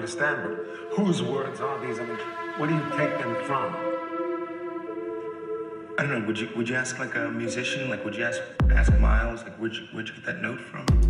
understand, but whose words are these? I mean, where do you take them from? I don't know. Would you would you ask like a musician? Like, would you ask ask Miles? Like, where'd you, where'd you get that note from?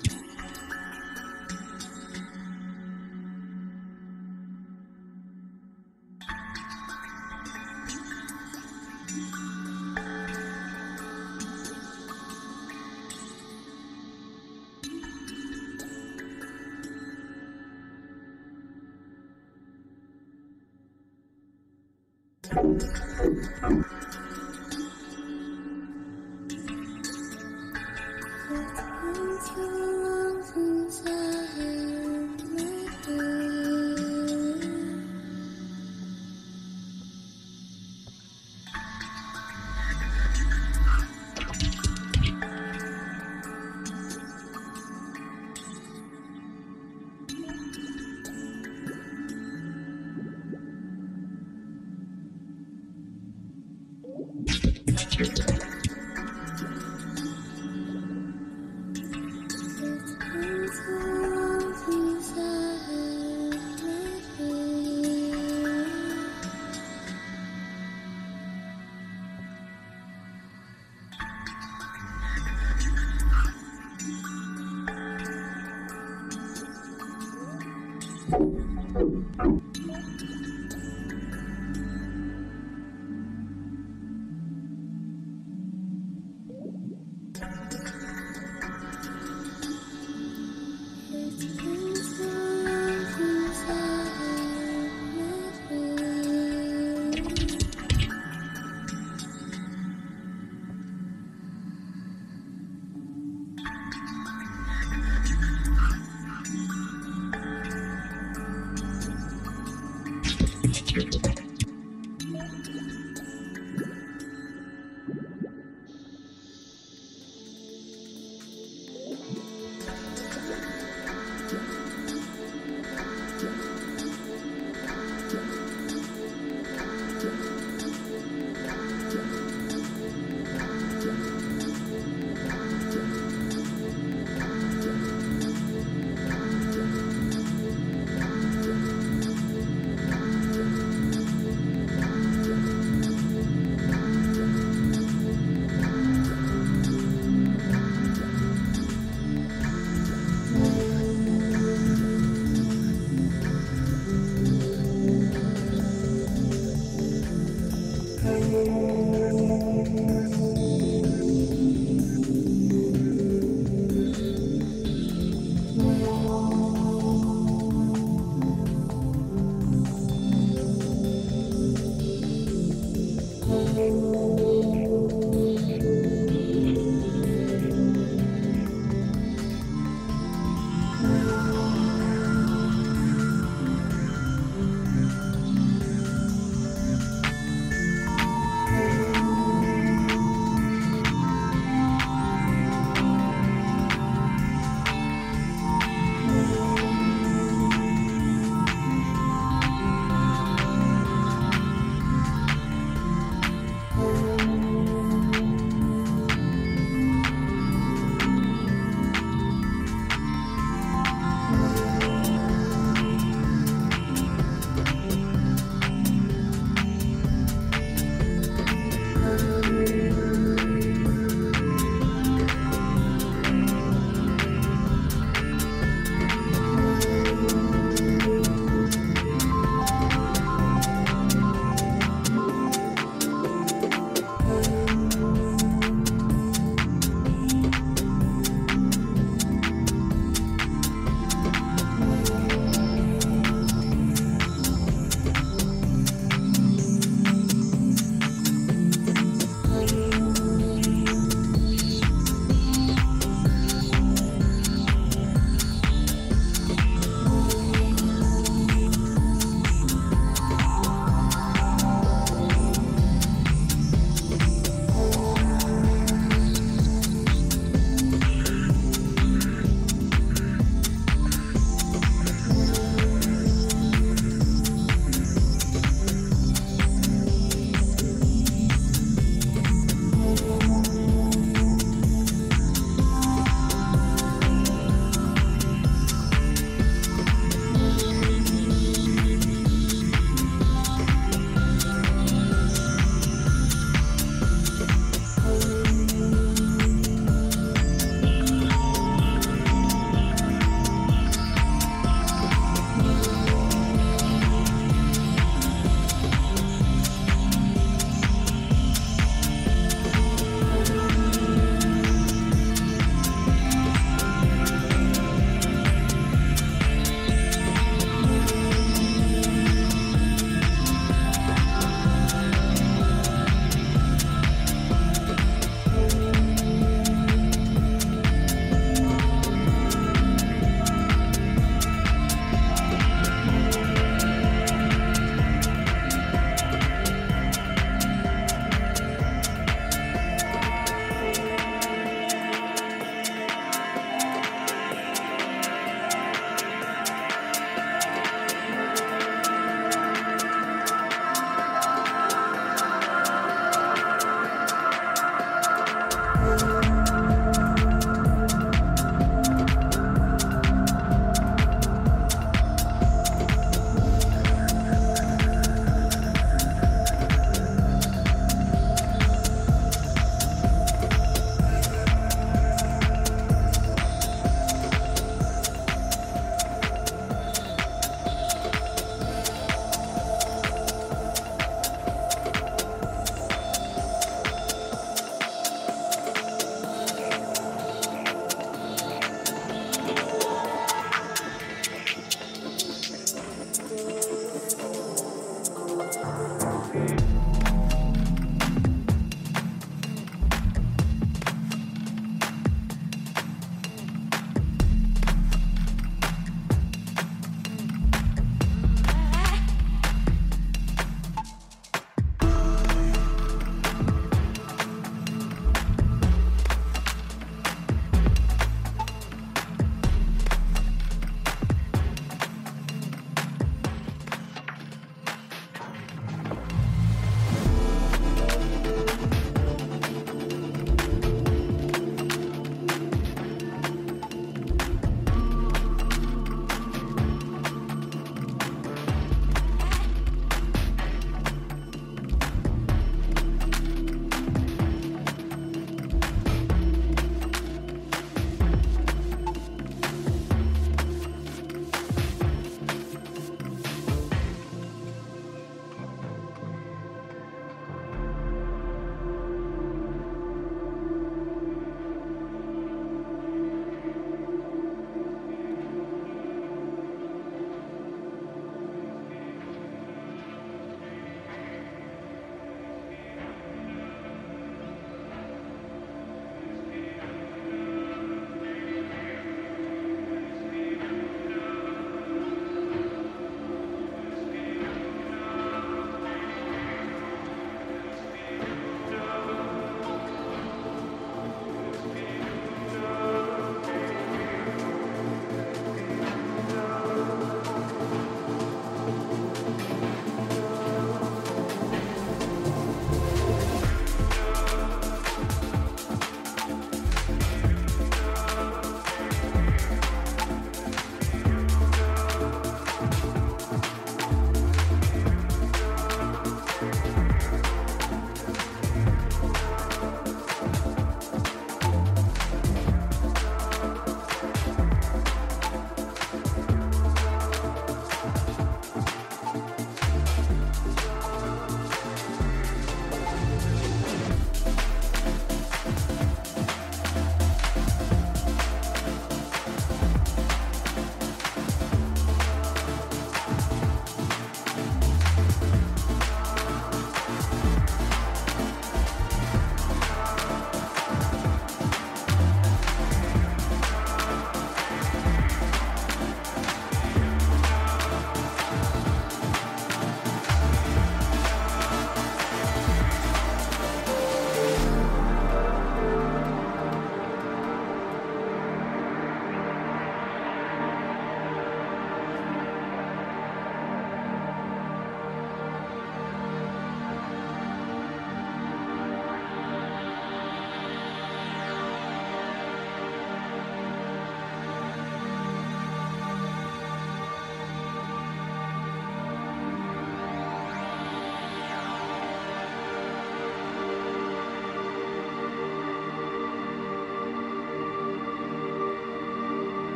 Thank you.